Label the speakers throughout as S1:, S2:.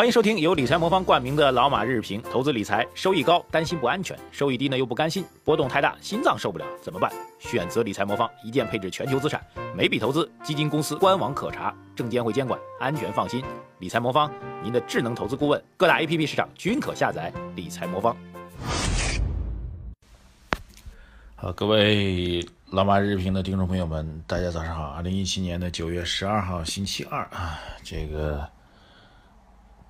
S1: 欢迎收听由理财魔方冠名的老马日评。投资理财收益高，担心不安全；收益低呢又不甘心，波动太大，心脏受不了，怎么办？选择理财魔方，一键配置全球资产，每笔投资基金公司官网可查，证监会监管，安全放心。理财魔方，您的智能投资顾问，各大 APP 市场均可下载。理财魔方。
S2: 好，各位老马日评的听众朋友们，大家早上好。二零一七年的九月十二号，星期二啊，这个。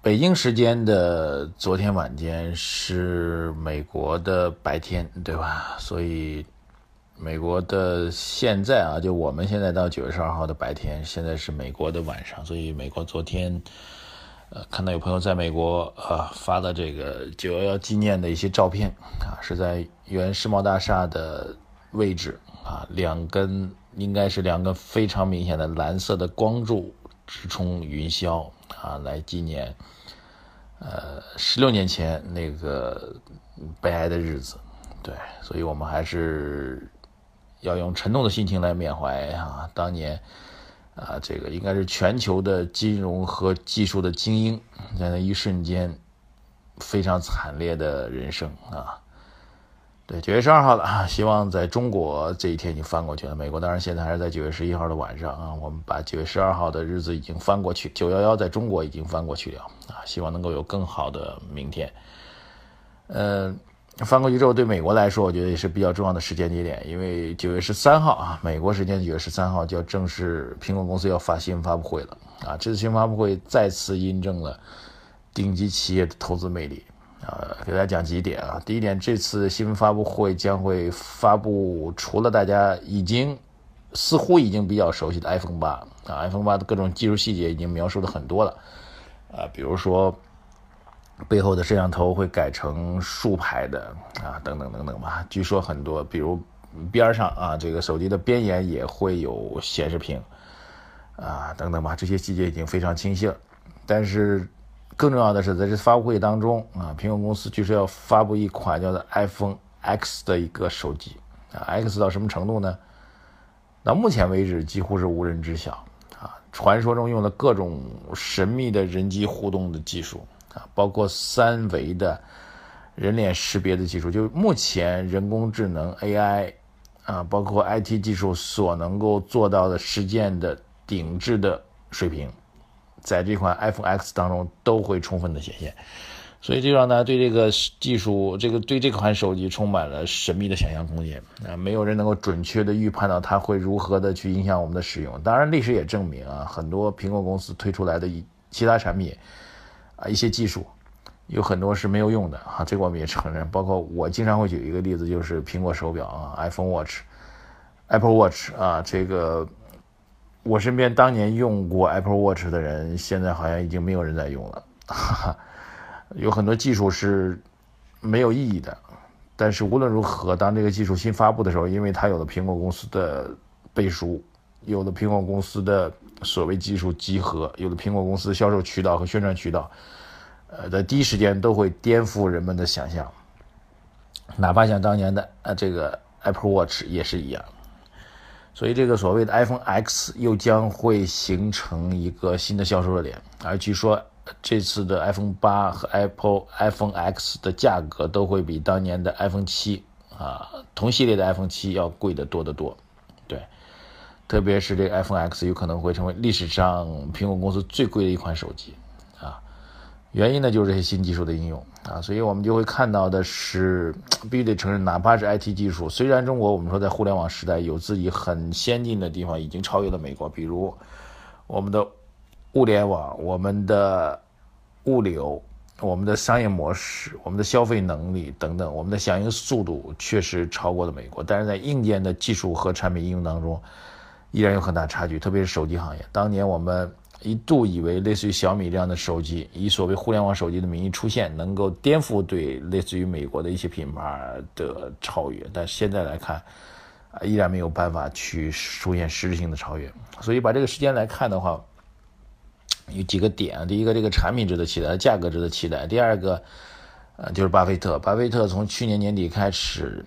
S2: 北京时间的昨天晚间是美国的白天，对吧？所以美国的现在啊，就我们现在到九月十二号的白天，现在是美国的晚上。所以美国昨天，呃，看到有朋友在美国啊发的这个九幺幺纪念的一些照片啊，是在原世贸大厦的位置啊，两根应该是两个非常明显的蓝色的光柱直冲云霄。啊，来纪念，呃，十六年前那个悲哀的日子，对，所以我们还是要用沉痛的心情来缅怀啊，当年啊，这个应该是全球的金融和技术的精英，在那一瞬间非常惨烈的人生啊。对，九月十二号了啊！希望在中国这一天已经翻过去了。美国当然现在还是在九月十一号的晚上啊。我们把九月十二号的日子已经翻过去，九幺幺在中国已经翻过去了啊。希望能够有更好的明天。呃，翻过去之后，对美国来说，我觉得也是比较重要的时间节点，因为九月十三号啊，美国时间九月十三号就要正式苹果公司要发新闻发布会了啊。这次新闻发布会再次印证了顶级企业的投资魅力。呃，给大家讲几点啊。第一点，这次新闻发布会将会发布除了大家已经似乎已经比较熟悉的 iPhone 八啊，iPhone 八的各种技术细节已经描述的很多了啊，比如说背后的摄像头会改成竖排的啊，等等等等吧。据说很多，比如边上啊，这个手机的边沿也会有显示屏啊，等等吧。这些细节已经非常清晰了，但是。更重要的是，在这发布会当中啊，苹果公司据说要发布一款叫做 iPhone X 的一个手机啊，X 到什么程度呢？到目前为止几乎是无人知晓啊。传说中用了各种神秘的人机互动的技术啊，包括三维的人脸识别的技术，就目前人工智能 AI 啊，包括 IT 技术所能够做到的实践的顶置的水平。在这款 iPhone X 当中都会充分的显现，所以就让大家对这个技术，这个对这款手机充满了神秘的想象空间啊！没有人能够准确的预判到它会如何的去影响我们的使用。当然，历史也证明啊，很多苹果公司推出来的其他产品啊，一些技术有很多是没有用的啊，这个我们也承认。包括我经常会举一个例子，就是苹果手表啊，iPhone Watch、Apple Watch 啊，这个。我身边当年用过 Apple Watch 的人，现在好像已经没有人在用了。哈哈，有很多技术是没有意义的。但是无论如何，当这个技术新发布的时候，因为它有了苹果公司的背书，有了苹果公司的所谓技术集合，有了苹果公司销售渠道和宣传渠道，呃，在第一时间都会颠覆人们的想象。哪怕像当年的呃这个 Apple Watch 也是一样。所以，这个所谓的 iPhone X 又将会形成一个新的销售热点，而据说这次的 iPhone 八和 Apple iPhone X 的价格都会比当年的 iPhone 七啊同系列的 iPhone 七要贵得多得多。对，特别是这个 iPhone X 有可能会成为历史上苹果公司最贵的一款手机。原因呢，就是这些新技术的应用啊，所以我们就会看到的是，必须得承认，哪怕是 IT 技术，虽然中国我们说在互联网时代有自己很先进的地方，已经超越了美国，比如我们的物联网、我们的物流、我们的商业模式、我们的消费能力等等，我们的响应速度确实超过了美国，但是在硬件的技术和产品应用当中，依然有很大差距，特别是手机行业，当年我们。一度以为类似于小米这样的手机，以所谓互联网手机的名义出现，能够颠覆对类似于美国的一些品牌的超越，但现在来看，啊，依然没有办法去出现实质性的超越。所以把这个时间来看的话，有几个点：第一个，这个产品值得期待，价格值得期待；第二个，呃，就是巴菲特，巴菲特从去年年底开始，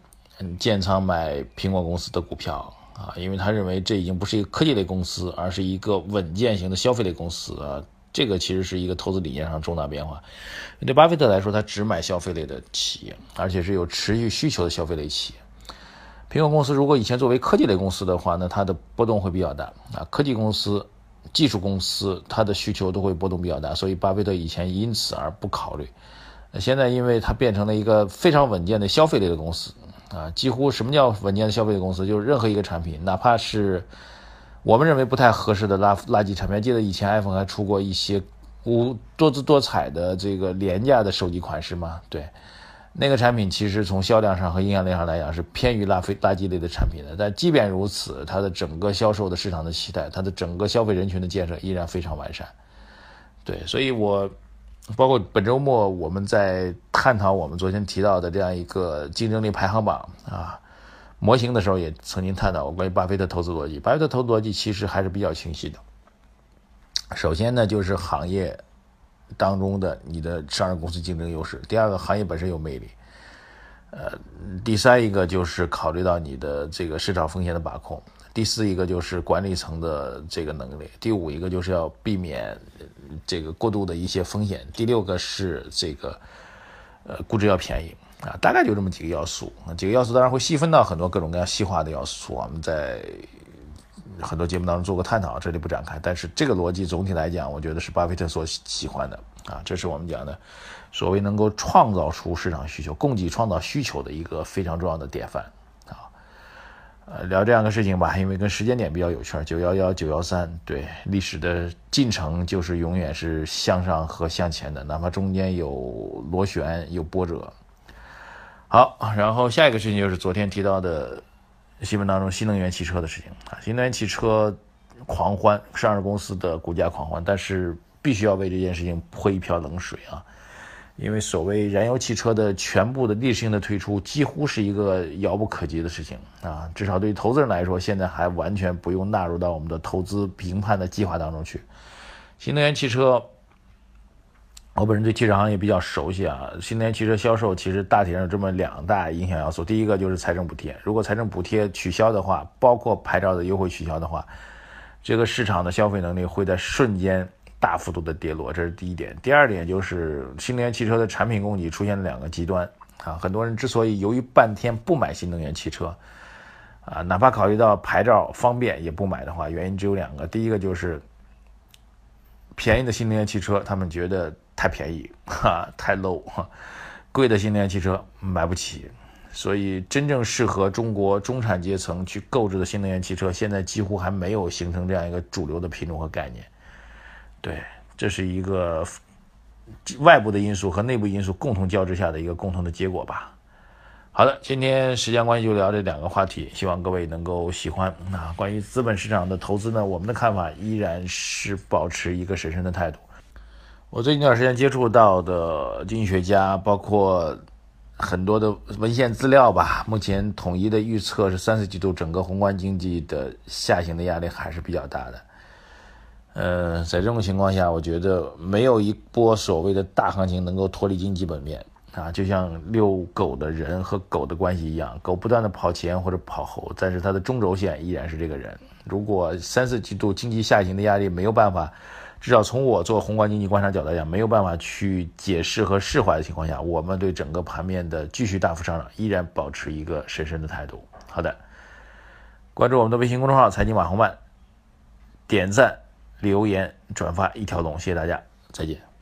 S2: 建仓买苹果公司的股票。啊，因为他认为这已经不是一个科技类公司，而是一个稳健型的消费类公司啊。这个其实是一个投资理念上重大变化。对巴菲特来说，他只买消费类的企业，而且是有持续需求的消费类企业。苹果公司如果以前作为科技类公司的话，那它的波动会比较大啊。科技公司、技术公司，它的需求都会波动比较大，所以巴菲特以前因此而不考虑。现在因为它变成了一个非常稳健的消费类的公司啊，几乎什么叫稳健的消费公司？就是任何一个产品，哪怕是我们认为不太合适的垃垃圾产品，记得以前 iPhone 还出过一些无多姿多彩的这个廉价的手机款式吗？对，那个产品其实从销量上和影响力上来讲是偏于垃垃圾类的产品的。但即便如此，它的整个销售的市场的期待，它的整个消费人群的建设依然非常完善。对，所以我。包括本周末我们在探讨我们昨天提到的这样一个竞争力排行榜啊模型的时候，也曾经探讨过关于巴菲特投资逻辑。巴菲特投资逻辑其实还是比较清晰的。首先呢，就是行业当中的你的上市公司竞争优势；第二个，行业本身有魅力；呃，第三一个就是考虑到你的这个市场风险的把控；第四一个就是管理层的这个能力；第五一个就是要避免。这个过度的一些风险，第六个是这个，呃，估值要便宜啊，大概就这么几个要素。几个要素当然会细分到很多各种各样细化的要素，我们在很多节目当中做过探讨，这里不展开。但是这个逻辑总体来讲，我觉得是巴菲特所喜欢的啊，这是我们讲的所谓能够创造出市场需求、供给创造需求的一个非常重要的典范。呃，聊这样的事情吧，因为跟时间点比较有趣。九幺幺、九幺三，对历史的进程就是永远是向上和向前的，哪怕中间有螺旋、有波折。好，然后下一个事情就是昨天提到的新闻当中新能源汽车的事情啊，新能源汽车狂欢，上市公司的股价狂欢，但是必须要为这件事情泼一瓢冷水啊。因为所谓燃油汽车的全部的历史性的退出，几乎是一个遥不可及的事情啊！至少对于投资人来说，现在还完全不用纳入到我们的投资评判的计划当中去。新能源汽车，我本人对汽车行业比较熟悉啊。新能源汽车销售其实大体上有这么两大影响要素：第一个就是财政补贴，如果财政补贴取消的话，包括牌照的优惠取消的话，这个市场的消费能力会在瞬间。大幅度的跌落，这是第一点。第二点就是新能源汽车的产品供给出现了两个极端啊。很多人之所以犹豫半天不买新能源汽车啊，哪怕考虑到牌照方便也不买的话，原因只有两个。第一个就是便宜的新能源汽车，他们觉得太便宜哈，太 low 哈；贵的新能源汽车买不起，所以真正适合中国中产阶层去购置的新能源汽车，现在几乎还没有形成这样一个主流的品种和概念。对，这是一个外部的因素和内部因素共同交织下的一个共同的结果吧。好的，今天时间关系就聊这两个话题，希望各位能够喜欢。那关于资本市场的投资呢，我们的看法依然是保持一个审慎的态度。我最近一段时间接触到的经济学家，包括很多的文献资料吧，目前统一的预测是三四季度整个宏观经济的下行的压力还是比较大的。呃，在这种情况下，我觉得没有一波所谓的大行情能够脱离经济本面啊，就像遛狗的人和狗的关系一样，狗不断的跑前或者跑后，但是它的中轴线依然是这个人。如果三四季度经济下行的压力没有办法，至少从我做宏观经济观察角度来讲，没有办法去解释和释怀的情况下，我们对整个盘面的继续大幅上涨依然保持一个审慎的态度。好的，关注我们的微信公众号“财经马红漫”，点赞。留言转发一条龙，谢谢大家，再见。